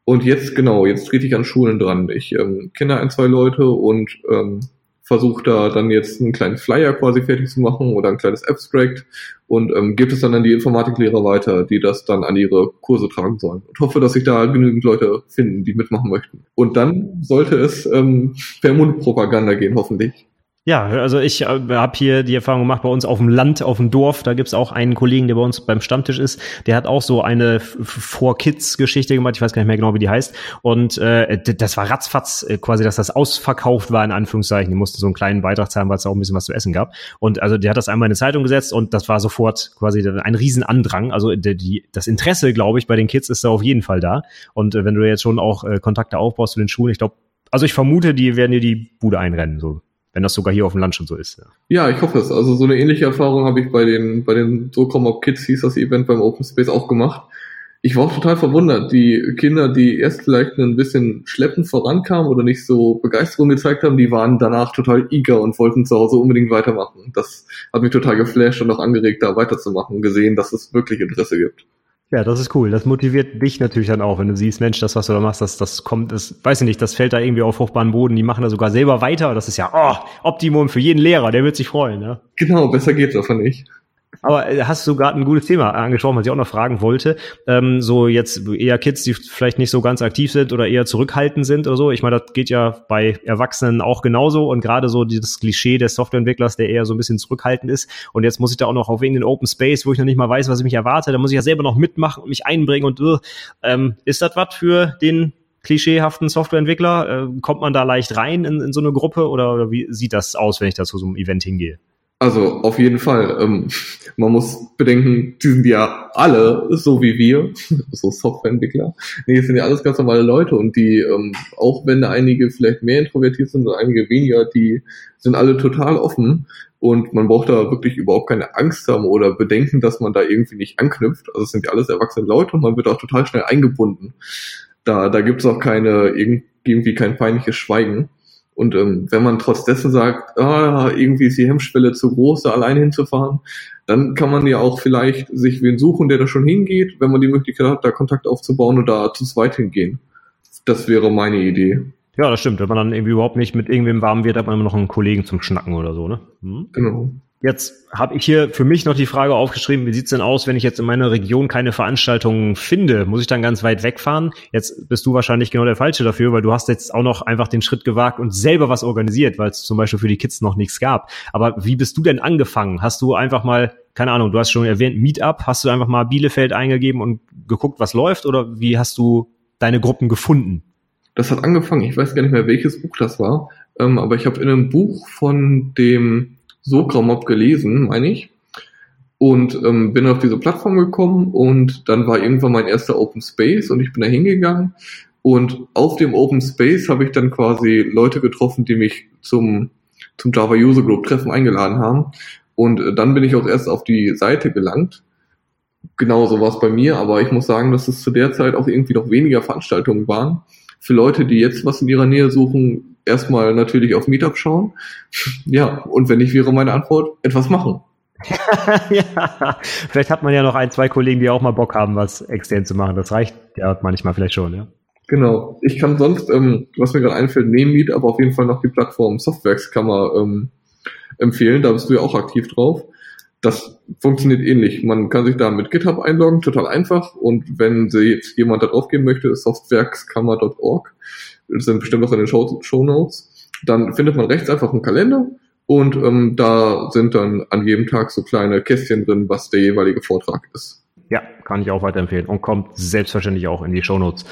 Und jetzt, genau, jetzt trete ich an Schulen dran. Ich ähm, kenne ein, zwei Leute und ähm, versuche da dann jetzt einen kleinen Flyer quasi fertig zu machen oder ein kleines Abstract und ähm, gibt es dann an die Informatiklehrer weiter, die das dann an ihre Kurse tragen sollen. Und hoffe, dass sich da genügend Leute finden, die mitmachen möchten. Und dann sollte es ähm, per Mundpropaganda gehen, hoffentlich.
Ja, also ich äh, habe hier die Erfahrung gemacht bei uns auf dem Land, auf dem Dorf. Da gibt's auch einen Kollegen, der bei uns beim Stammtisch ist. Der hat auch so eine For Kids Geschichte gemacht. Ich weiß gar nicht mehr genau, wie die heißt. Und äh, das war ratzfatz äh, quasi, dass das ausverkauft war in Anführungszeichen. Die mussten so einen kleinen Beitrag zahlen, weil es auch ein bisschen was zu essen gab. Und also der hat das einmal in eine Zeitung gesetzt und das war sofort quasi ein Riesenandrang. Also die, die, das Interesse, glaube ich, bei den Kids ist da auf jeden Fall da. Und äh, wenn du jetzt schon auch äh, Kontakte aufbaust zu den Schulen, ich glaube, also ich vermute, die werden dir die Bude einrennen. So wenn das sogar hier auf dem Land schon so ist.
Ja, ja ich hoffe es. Also so eine ähnliche Erfahrung habe ich bei den, bei den Up Kids hieß das Event beim Open Space auch gemacht. Ich war auch total verwundert. Die Kinder, die erst vielleicht ein bisschen schleppend vorankamen oder nicht so Begeisterung gezeigt haben, die waren danach total eager und wollten zu Hause unbedingt weitermachen. Das hat mich total geflasht und auch angeregt, da weiterzumachen, gesehen, dass es wirklich Interesse gibt.
Ja, das ist cool. Das motiviert dich natürlich dann auch, wenn du siehst, Mensch, das, was du da machst, das, das kommt, das, weiß ich nicht, das fällt da irgendwie auf fruchtbaren Boden. Die machen da sogar selber weiter. Das ist ja, oh, Optimum für jeden Lehrer, der wird sich freuen, ja.
Genau, besser geht's einfach nicht.
Aber äh, hast du gerade ein gutes Thema angesprochen, was ich auch noch fragen wollte. Ähm, so jetzt eher Kids, die vielleicht nicht so ganz aktiv sind oder eher zurückhaltend sind oder so. Ich meine, das geht ja bei Erwachsenen auch genauso und gerade so dieses Klischee des Softwareentwicklers, der eher so ein bisschen zurückhaltend ist. Und jetzt muss ich da auch noch auf irgendeinen Open Space, wo ich noch nicht mal weiß, was ich mich erwarte. Da muss ich ja selber noch mitmachen und mich einbringen und ähm, ist das was für den klischeehaften Softwareentwickler? Äh, kommt man da leicht rein in, in so eine Gruppe oder, oder wie sieht das aus, wenn ich da zu so einem Event hingehe?
Also auf jeden Fall. Ähm, man muss bedenken, die sind ja alle so wie wir, so Softwareentwickler. Nee, es sind ja alles ganz normale Leute und die, ähm, auch wenn einige vielleicht mehr introvertiert sind und einige weniger, die sind alle total offen und man braucht da wirklich überhaupt keine Angst haben oder bedenken, dass man da irgendwie nicht anknüpft. Also es sind ja alles erwachsene Leute und man wird auch total schnell eingebunden. Da, da gibt es auch keine, irgendwie kein peinliches Schweigen. Und ähm, wenn man trotz dessen sagt, ah, irgendwie ist die Hemmschwelle zu groß, da alleine hinzufahren, dann kann man ja auch vielleicht sich wen suchen, der da schon hingeht, wenn man die Möglichkeit hat, da Kontakt aufzubauen und da zu zweit hingehen. Das wäre meine Idee.
Ja, das stimmt. Wenn man dann irgendwie überhaupt nicht mit irgendwem warm wird, hat man immer noch einen Kollegen zum Schnacken oder so, ne?
Hm? Genau.
Jetzt habe ich hier für mich noch die Frage aufgeschrieben, wie sieht's denn aus, wenn ich jetzt in meiner Region keine Veranstaltungen finde? Muss ich dann ganz weit wegfahren? Jetzt bist du wahrscheinlich genau der Falsche dafür, weil du hast jetzt auch noch einfach den Schritt gewagt und selber was organisiert, weil es zum Beispiel für die Kids noch nichts gab. Aber wie bist du denn angefangen? Hast du einfach mal, keine Ahnung, du hast schon erwähnt, Meetup, hast du einfach mal Bielefeld eingegeben und geguckt, was läuft? Oder wie hast du deine Gruppen gefunden?
Das hat angefangen, ich weiß gar nicht mehr, welches Buch das war, ähm, aber ich habe in einem Buch von dem Sokramob gelesen, meine ich. Und ähm, bin auf diese Plattform gekommen und dann war irgendwann mein erster Open Space und ich bin da hingegangen. Und auf dem Open Space habe ich dann quasi Leute getroffen, die mich zum, zum Java User Group Treffen eingeladen haben. Und äh, dann bin ich auch erst auf die Seite gelangt. Genauso war es bei mir, aber ich muss sagen, dass es zu der Zeit auch irgendwie noch weniger Veranstaltungen waren. Für Leute, die jetzt was in ihrer Nähe suchen, erstmal natürlich auf Meetup schauen. Ja, und wenn nicht, wäre meine Antwort, etwas machen.
ja, vielleicht hat man ja noch ein, zwei Kollegen, die auch mal Bock haben, was extern zu machen. Das reicht ja manchmal vielleicht schon, ja.
Genau. Ich kann sonst, ähm, was mir gerade einfällt, neben Meetup auf jeden Fall noch die Plattform Softworks-Kammer ähm, empfehlen. Da bist du ja auch aktiv drauf. Das funktioniert ähnlich. Man kann sich da mit GitHub einloggen, total einfach. Und wenn jetzt jemand da drauf gehen möchte, softwerkskammer.org das sind bestimmt auch in den Show, Show Notes, dann findet man rechts einfach einen Kalender und ähm, da sind dann an jedem Tag so kleine Kästchen drin, was der jeweilige Vortrag ist.
Ja, kann ich auch weiterempfehlen und kommt selbstverständlich auch in die Shownotes.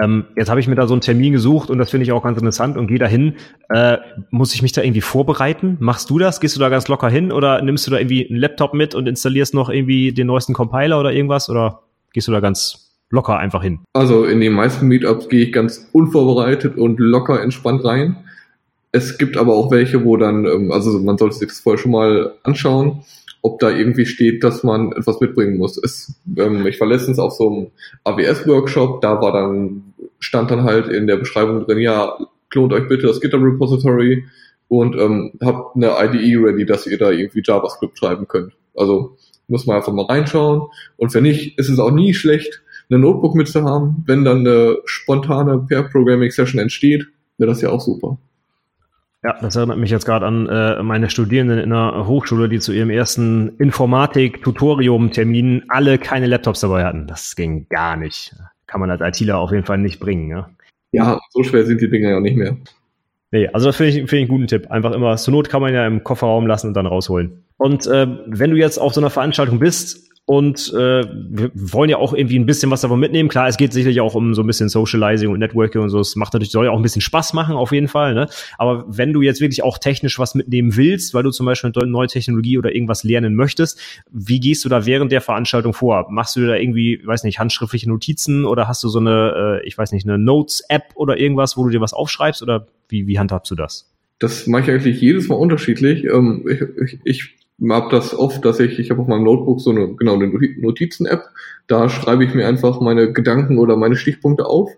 Ähm, jetzt habe ich mir da so einen Termin gesucht und das finde ich auch ganz interessant und gehe dahin. Äh, muss ich mich da irgendwie vorbereiten? Machst du das? Gehst du da ganz locker hin oder nimmst du da irgendwie einen Laptop mit und installierst noch irgendwie den neuesten Compiler oder irgendwas oder gehst du da ganz locker einfach hin?
Also in den meisten Meetups gehe ich ganz unvorbereitet und locker entspannt rein. Es gibt aber auch welche, wo dann, ähm, also man sollte sich das vorher schon mal anschauen, ob da irgendwie steht, dass man etwas mitbringen muss. Es, ähm, ich war letztens auf so einem AWS-Workshop, da war dann, stand dann halt in der Beschreibung drin, ja, klont euch bitte das GitHub Repository und ähm, habt eine IDE ready, dass ihr da irgendwie JavaScript schreiben könnt. Also muss man einfach mal reinschauen. Und wenn nicht, ist es auch nie schlecht, eine Notebook mitzuhaben, wenn dann eine spontane Pair-Programming-Session entsteht, wäre das ja auch super.
Ja, das erinnert mich jetzt gerade an äh, meine Studierenden in der Hochschule, die zu ihrem ersten Informatik-Tutorium-Termin alle keine Laptops dabei hatten. Das ging gar nicht. Kann man als ITler auf jeden Fall nicht bringen. Ja,
ja so schwer sind die Dinger ja nicht mehr.
Nee, also das finde ich, find ich einen guten Tipp. Einfach immer, zur Not kann man ja im Kofferraum lassen und dann rausholen. Und äh, wenn du jetzt auf so einer Veranstaltung bist, und äh, wir wollen ja auch irgendwie ein bisschen was davon mitnehmen. Klar, es geht sicherlich auch um so ein bisschen Socializing und Networking und so. Es macht natürlich, soll ja auch ein bisschen Spaß machen, auf jeden Fall. Ne? Aber wenn du jetzt wirklich auch technisch was mitnehmen willst, weil du zum Beispiel eine neue Technologie oder irgendwas lernen möchtest, wie gehst du da während der Veranstaltung vor? Machst du da irgendwie, weiß nicht, handschriftliche Notizen oder hast du so eine, äh, ich weiß nicht, eine Notes-App oder irgendwas, wo du dir was aufschreibst oder wie, wie handhabst du das?
Das mache ich eigentlich jedes Mal unterschiedlich. Ähm, ich, ich, ich habe das oft, dass ich, ich habe auf meinem Notebook so eine, genau, eine Notizen-App. Da schreibe ich mir einfach meine Gedanken oder meine Stichpunkte auf.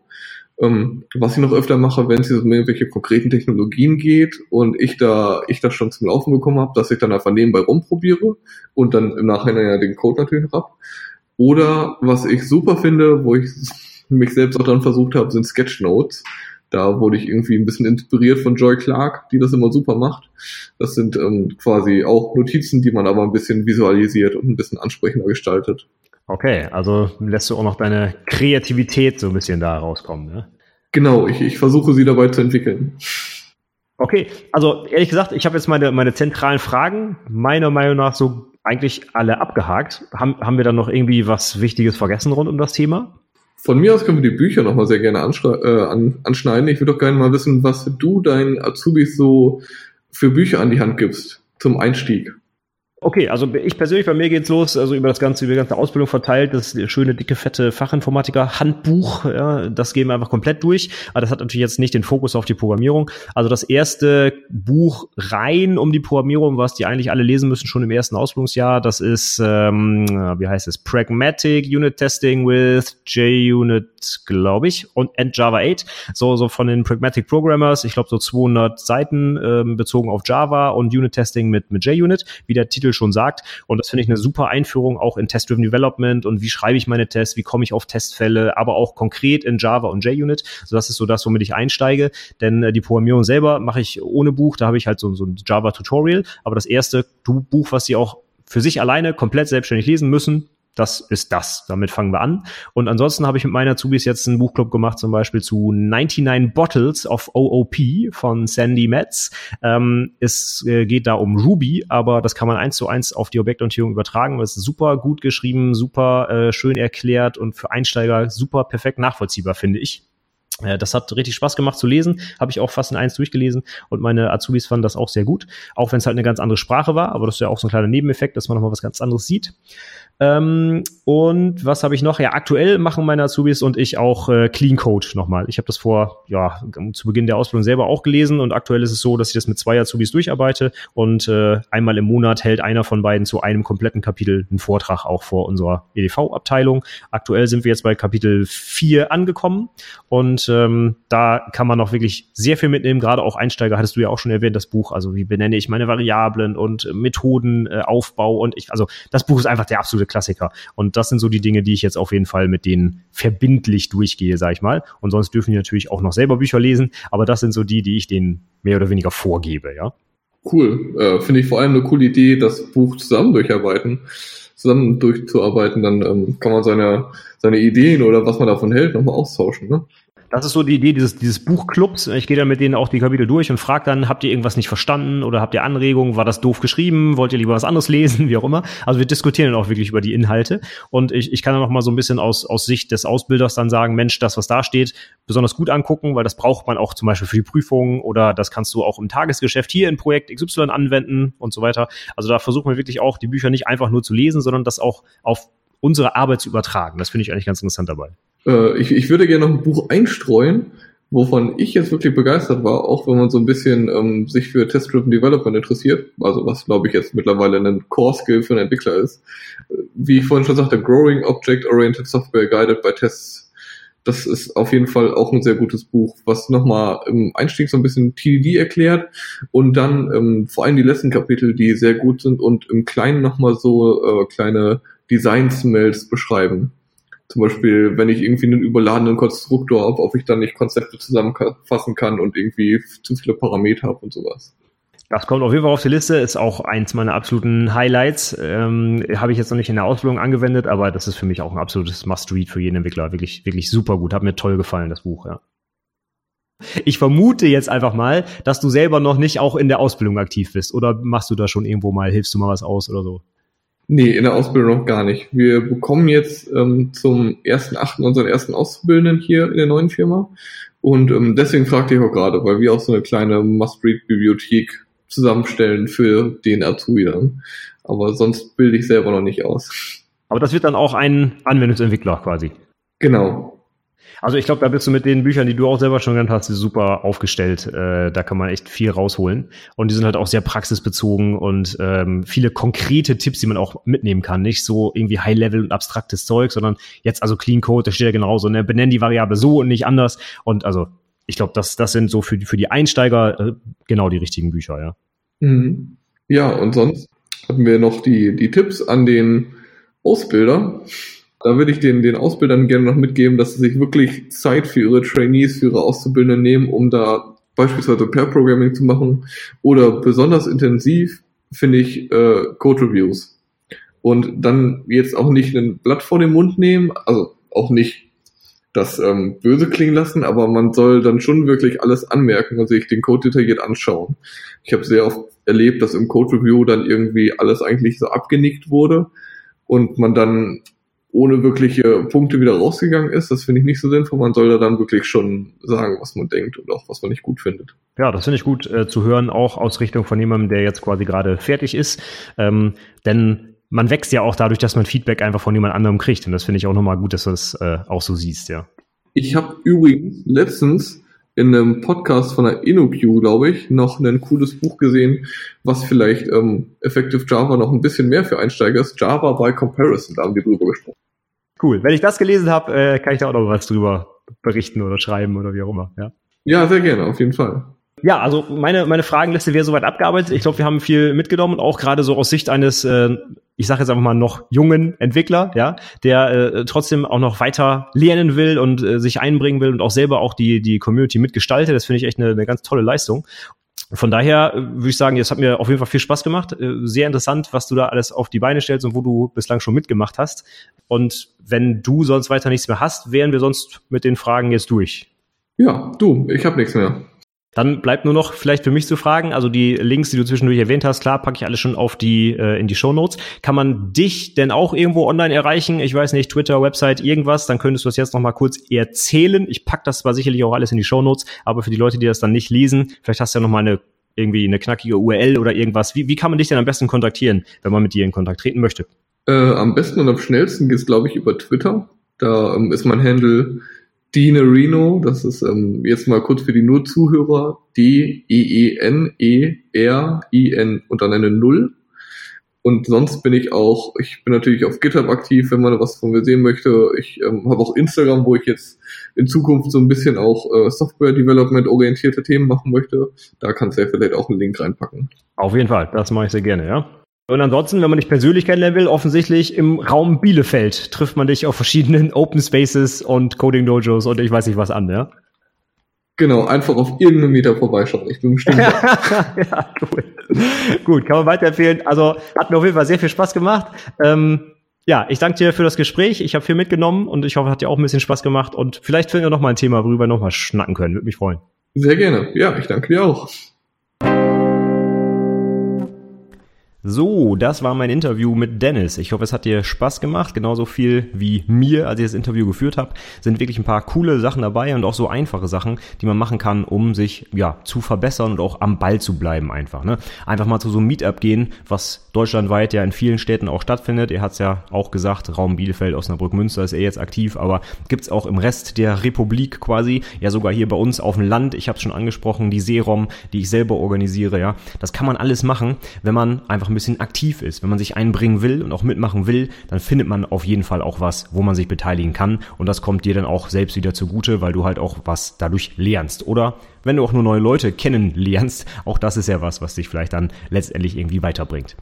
Ähm, was ich noch öfter mache, wenn es um irgendwelche konkreten Technologien geht und ich da, ich das schon zum Laufen bekommen habe, dass ich dann einfach nebenbei rumprobiere und dann im Nachhinein ja den Code natürlich noch ab. Oder was ich super finde, wo ich mich selbst auch dann versucht habe, sind Sketchnotes. Da wurde ich irgendwie ein bisschen inspiriert von Joy Clark, die das immer super macht. Das sind ähm, quasi auch Notizen, die man aber ein bisschen visualisiert und ein bisschen ansprechender gestaltet.
Okay, also lässt du auch noch deine Kreativität so ein bisschen da rauskommen, ne?
Genau, ich, ich versuche sie dabei zu entwickeln.
Okay, also ehrlich gesagt, ich habe jetzt meine, meine zentralen Fragen meiner Meinung nach so eigentlich alle abgehakt. Haben, haben wir dann noch irgendwie was Wichtiges vergessen rund um das Thema?
Von mir aus können wir die Bücher nochmal sehr gerne äh, an, anschneiden. Ich würde doch gerne mal wissen, was du deinen Azubis so für Bücher an die Hand gibst zum Einstieg.
Okay, also ich persönlich, bei mir geht's los, also über das ganze, über die ganze Ausbildung verteilt, das schöne, dicke, fette Fachinformatiker-Handbuch, ja, das gehen wir einfach komplett durch. Aber das hat natürlich jetzt nicht den Fokus auf die Programmierung. Also das erste Buch rein um die Programmierung, was die eigentlich alle lesen müssen, schon im ersten Ausbildungsjahr, das ist, ähm, wie heißt es, Pragmatic Unit Testing with JUnit, glaube ich, und and Java 8. So, so von den Pragmatic Programmers, ich glaube so 200 Seiten ähm, bezogen auf Java und Unit Testing mit, mit JUnit. Wie der Titel Titel schon sagt. Und das finde ich eine super Einführung auch in Test-Driven Development und wie schreibe ich meine Tests, wie komme ich auf Testfälle, aber auch konkret in Java und JUnit. So das ist so das, womit ich einsteige. Denn äh, die Programmierung selber mache ich ohne Buch. Da habe ich halt so, so ein Java-Tutorial. Aber das erste Buch, was sie auch für sich alleine komplett selbstständig lesen müssen, das ist das. Damit fangen wir an. Und ansonsten habe ich mit meiner Zubis jetzt einen Buchclub gemacht, zum Beispiel zu 99 Bottles of OOP von Sandy Metz. Ähm, es äh, geht da um Ruby, aber das kann man eins zu eins auf die Objektorientierung übertragen. Das ist super gut geschrieben, super äh, schön erklärt und für Einsteiger super perfekt nachvollziehbar, finde ich. Äh, das hat richtig Spaß gemacht zu lesen, habe ich auch fast in eins durchgelesen und meine Azubis fanden das auch sehr gut, auch wenn es halt eine ganz andere Sprache war, aber das ist ja auch so ein kleiner Nebeneffekt, dass man nochmal was ganz anderes sieht. Ähm, und was habe ich noch? Ja, aktuell machen meine Azubis und ich auch äh, Clean Code nochmal. Ich habe das vor, ja, zu Beginn der Ausbildung selber auch gelesen und aktuell ist es so, dass ich das mit zwei Azubis durcharbeite und äh, einmal im Monat hält einer von beiden zu einem kompletten Kapitel einen Vortrag auch vor unserer EDV-Abteilung. Aktuell sind wir jetzt bei Kapitel 4 angekommen und ähm, da kann man noch wirklich sehr viel mitnehmen. Gerade auch Einsteiger hattest du ja auch schon erwähnt, das Buch. Also wie benenne ich meine Variablen und äh, Methoden, äh, und ich, also das Buch ist einfach der absolute Klassiker. Und das sind so die Dinge, die ich jetzt auf jeden Fall mit denen verbindlich durchgehe, sag ich mal. Und sonst dürfen die natürlich auch noch selber Bücher lesen, aber das sind so die, die ich denen mehr oder weniger vorgebe, ja.
Cool. Äh, Finde ich vor allem eine coole Idee, das Buch zusammen durcharbeiten, zusammen durchzuarbeiten, dann ähm, kann man seine, seine Ideen oder was man davon hält, nochmal austauschen, ne?
Das ist so die Idee dieses, dieses Buchclubs. Ich gehe dann mit denen auch die Kapitel durch und frage dann, habt ihr irgendwas nicht verstanden oder habt ihr Anregungen? War das doof geschrieben? Wollt ihr lieber was anderes lesen? Wie auch immer. Also wir diskutieren dann auch wirklich über die Inhalte. Und ich, ich kann dann noch mal so ein bisschen aus, aus Sicht des Ausbilders dann sagen, Mensch, das, was da steht, besonders gut angucken, weil das braucht man auch zum Beispiel für die Prüfungen oder das kannst du auch im Tagesgeschäft hier in Projekt XY anwenden und so weiter. Also da versuchen wir wirklich auch, die Bücher nicht einfach nur zu lesen, sondern das auch auf unsere Arbeit zu übertragen. Das finde ich eigentlich ganz interessant dabei.
Äh, ich, ich würde gerne noch ein Buch einstreuen, wovon ich jetzt wirklich begeistert war, auch wenn man so ein bisschen ähm, sich für Test-Driven Development interessiert, also was glaube ich jetzt mittlerweile ein Core-Skill für einen Entwickler ist. Äh, wie ich vorhin schon sagte, Growing Object-Oriented Software Guided by Tests. Das ist auf jeden Fall auch ein sehr gutes Buch, was nochmal im Einstieg so ein bisschen TDD erklärt und dann ähm, vor allem die letzten Kapitel, die sehr gut sind und im Kleinen nochmal so äh, kleine Design-Smells beschreiben. Zum Beispiel, wenn ich irgendwie einen überladenen Konstruktor habe, ob ich dann nicht Konzepte zusammenfassen kann und irgendwie zu viele Parameter habe und sowas.
Das kommt auf jeden Fall auf die Liste, ist auch eins meiner absoluten Highlights. Ähm, Habe ich jetzt noch nicht in der Ausbildung angewendet, aber das ist für mich auch ein absolutes Must-Read für jeden Entwickler. Wirklich, wirklich super gut. Hat mir toll gefallen, das Buch, ja. Ich vermute jetzt einfach mal, dass du selber noch nicht auch in der Ausbildung aktiv bist. Oder machst du da schon irgendwo mal, hilfst du mal was aus oder so?
Nee, in der Ausbildung noch gar nicht. Wir bekommen jetzt ähm, zum ersten Achten unseren ersten Auszubildenden hier in der neuen Firma. Und ähm, deswegen fragte ich auch gerade, weil wir auch so eine kleine Must-Read-Bibliothek zusammenstellen für den Azubi dann. Aber sonst bilde ich selber noch nicht aus.
Aber das wird dann auch ein Anwendungsentwickler quasi.
Genau.
Also ich glaube, da bist du mit den Büchern, die du auch selber schon genannt hast, super aufgestellt. Äh, da kann man echt viel rausholen. Und die sind halt auch sehr praxisbezogen und ähm, viele konkrete Tipps, die man auch mitnehmen kann. Nicht so irgendwie High-Level und abstraktes Zeug, sondern jetzt also Clean Code, da steht ja genauso, ne? benennen die Variable so und nicht anders. Und also ich glaube, das, das sind so für die, für die Einsteiger äh, genau die richtigen Bücher, ja.
Mhm. Ja, und sonst hatten wir noch die, die Tipps an den Ausbilder. Da würde ich den, den Ausbildern gerne noch mitgeben, dass sie sich wirklich Zeit für ihre Trainees, für ihre Auszubildenden nehmen, um da beispielsweise Pair-Programming zu machen oder besonders intensiv finde ich äh, Code-Reviews. Und dann jetzt auch nicht ein Blatt vor den Mund nehmen, also auch nicht das ähm, böse klingen lassen, aber man soll dann schon wirklich alles anmerken und sich den Code detailliert anschauen. Ich habe sehr oft erlebt, dass im Code Review dann irgendwie alles eigentlich so abgenickt wurde und man dann ohne wirkliche Punkte wieder rausgegangen ist. Das finde ich nicht so sinnvoll. Man soll da dann wirklich schon sagen, was man denkt und auch was man nicht gut findet.
Ja, das finde ich gut äh, zu hören, auch aus Richtung von jemandem, der jetzt quasi gerade fertig ist. Ähm, denn man wächst ja auch dadurch, dass man Feedback einfach von jemand anderem kriegt. Und das finde ich auch nochmal gut, dass du das äh, auch so siehst, ja.
Ich habe übrigens letztens in einem Podcast von der InnoQ, glaube ich, noch ein cooles Buch gesehen, was vielleicht ähm, Effective Java noch ein bisschen mehr für Einsteiger ist. Java by Comparison, da haben wir drüber gesprochen.
Cool. Wenn ich das gelesen habe, äh, kann ich da auch noch was drüber berichten oder schreiben oder wie auch immer. Ja,
ja sehr gerne, auf jeden Fall.
Ja, also meine, meine Fragenliste wäre soweit abgearbeitet. Ich glaube, wir haben viel mitgenommen und auch gerade so aus Sicht eines, äh, ich sage jetzt einfach mal noch jungen Entwickler, ja, der äh, trotzdem auch noch weiter lernen will und äh, sich einbringen will und auch selber auch die, die Community mitgestaltet. Das finde ich echt eine, eine ganz tolle Leistung. Von daher äh, würde ich sagen, es hat mir auf jeden Fall viel Spaß gemacht. Äh, sehr interessant, was du da alles auf die Beine stellst und wo du bislang schon mitgemacht hast. Und wenn du sonst weiter nichts mehr hast, wären wir sonst mit den Fragen jetzt durch.
Ja, du, ich habe nichts mehr.
Dann bleibt nur noch vielleicht für mich zu fragen, also die Links, die du zwischendurch erwähnt hast, klar, packe ich alles schon auf die äh, in die Show Notes. Kann man dich denn auch irgendwo online erreichen? Ich weiß nicht, Twitter, Website, irgendwas, dann könntest du das jetzt noch mal kurz erzählen. Ich pack das zwar sicherlich auch alles in die Show Notes, aber für die Leute, die das dann nicht lesen, vielleicht hast du ja noch mal eine irgendwie eine knackige URL oder irgendwas. Wie, wie kann man dich denn am besten kontaktieren, wenn man mit dir in Kontakt treten möchte?
Äh, am besten und am schnellsten geht es, glaube ich, über Twitter. Da ähm, ist mein Handle Reno, das ist ähm, jetzt mal kurz für die nur Zuhörer, D-E-E-N-E-R-I-N und dann eine Null. Und sonst bin ich auch, ich bin natürlich auf GitHub aktiv, wenn man was von mir sehen möchte. Ich ähm, habe auch Instagram, wo ich jetzt in Zukunft so ein bisschen auch äh, Software Development orientierte Themen machen möchte. Da kannst du ja vielleicht auch einen Link reinpacken.
Auf jeden Fall, das mache ich sehr gerne, ja. Und ansonsten, wenn man dich persönlich kennenlernen will, offensichtlich im Raum Bielefeld trifft man dich auf verschiedenen Open Spaces und Coding Dojos und ich weiß nicht was an, ja?
Genau, einfach auf irgendeinem Meter vorbeischauen. Ich bin bestimmt ja,
cool. Gut, kann man weiterempfehlen. Also hat mir auf jeden Fall sehr viel Spaß gemacht. Ähm, ja, ich danke dir für das Gespräch. Ich habe viel mitgenommen und ich hoffe, hat dir auch ein bisschen Spaß gemacht. Und vielleicht finden wir noch mal ein Thema, worüber wir noch mal schnacken können. Würde mich freuen.
Sehr gerne. Ja, ich danke dir auch.
So, das war mein Interview mit Dennis. Ich hoffe, es hat dir Spaß gemacht, genauso viel wie mir, als ich das Interview geführt habe. Sind wirklich ein paar coole Sachen dabei und auch so einfache Sachen, die man machen kann, um sich ja zu verbessern und auch am Ball zu bleiben einfach. Ne? Einfach mal zu so einem Meetup gehen, was deutschlandweit ja in vielen Städten auch stattfindet. Er hat es ja auch gesagt, Raum Bielefeld, Osnabrück, Münster ist er jetzt aktiv, aber gibt's auch im Rest der Republik quasi, ja sogar hier bei uns auf dem Land. Ich habe es schon angesprochen, die Seerom, die ich selber organisiere. Ja, das kann man alles machen, wenn man einfach ein bisschen aktiv ist. Wenn man sich einbringen will und auch mitmachen will, dann findet man auf jeden Fall auch was, wo man sich beteiligen kann. Und das kommt dir dann auch selbst wieder zugute, weil du halt auch was dadurch lernst. Oder wenn du auch nur neue Leute kennenlernst, auch das ist ja was, was dich vielleicht dann letztendlich irgendwie weiterbringt.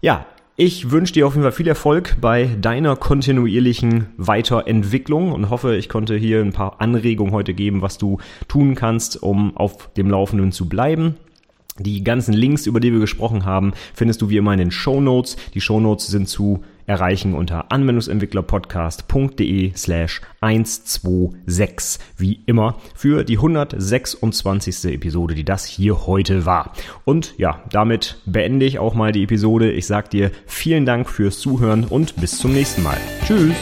Ja, ich wünsche dir auf jeden Fall viel Erfolg bei deiner kontinuierlichen Weiterentwicklung und hoffe, ich konnte hier ein paar Anregungen heute geben, was du tun kannst, um auf dem Laufenden zu bleiben. Die ganzen Links, über die wir gesprochen haben, findest du wie immer in den Show Notes. Die Show Notes sind zu erreichen unter anwendungsentwicklerpodcast.de slash 126 wie immer für die 126. Episode, die das hier heute war. Und ja, damit beende ich auch mal die Episode. Ich sag dir vielen Dank fürs Zuhören und bis zum nächsten Mal. Tschüss!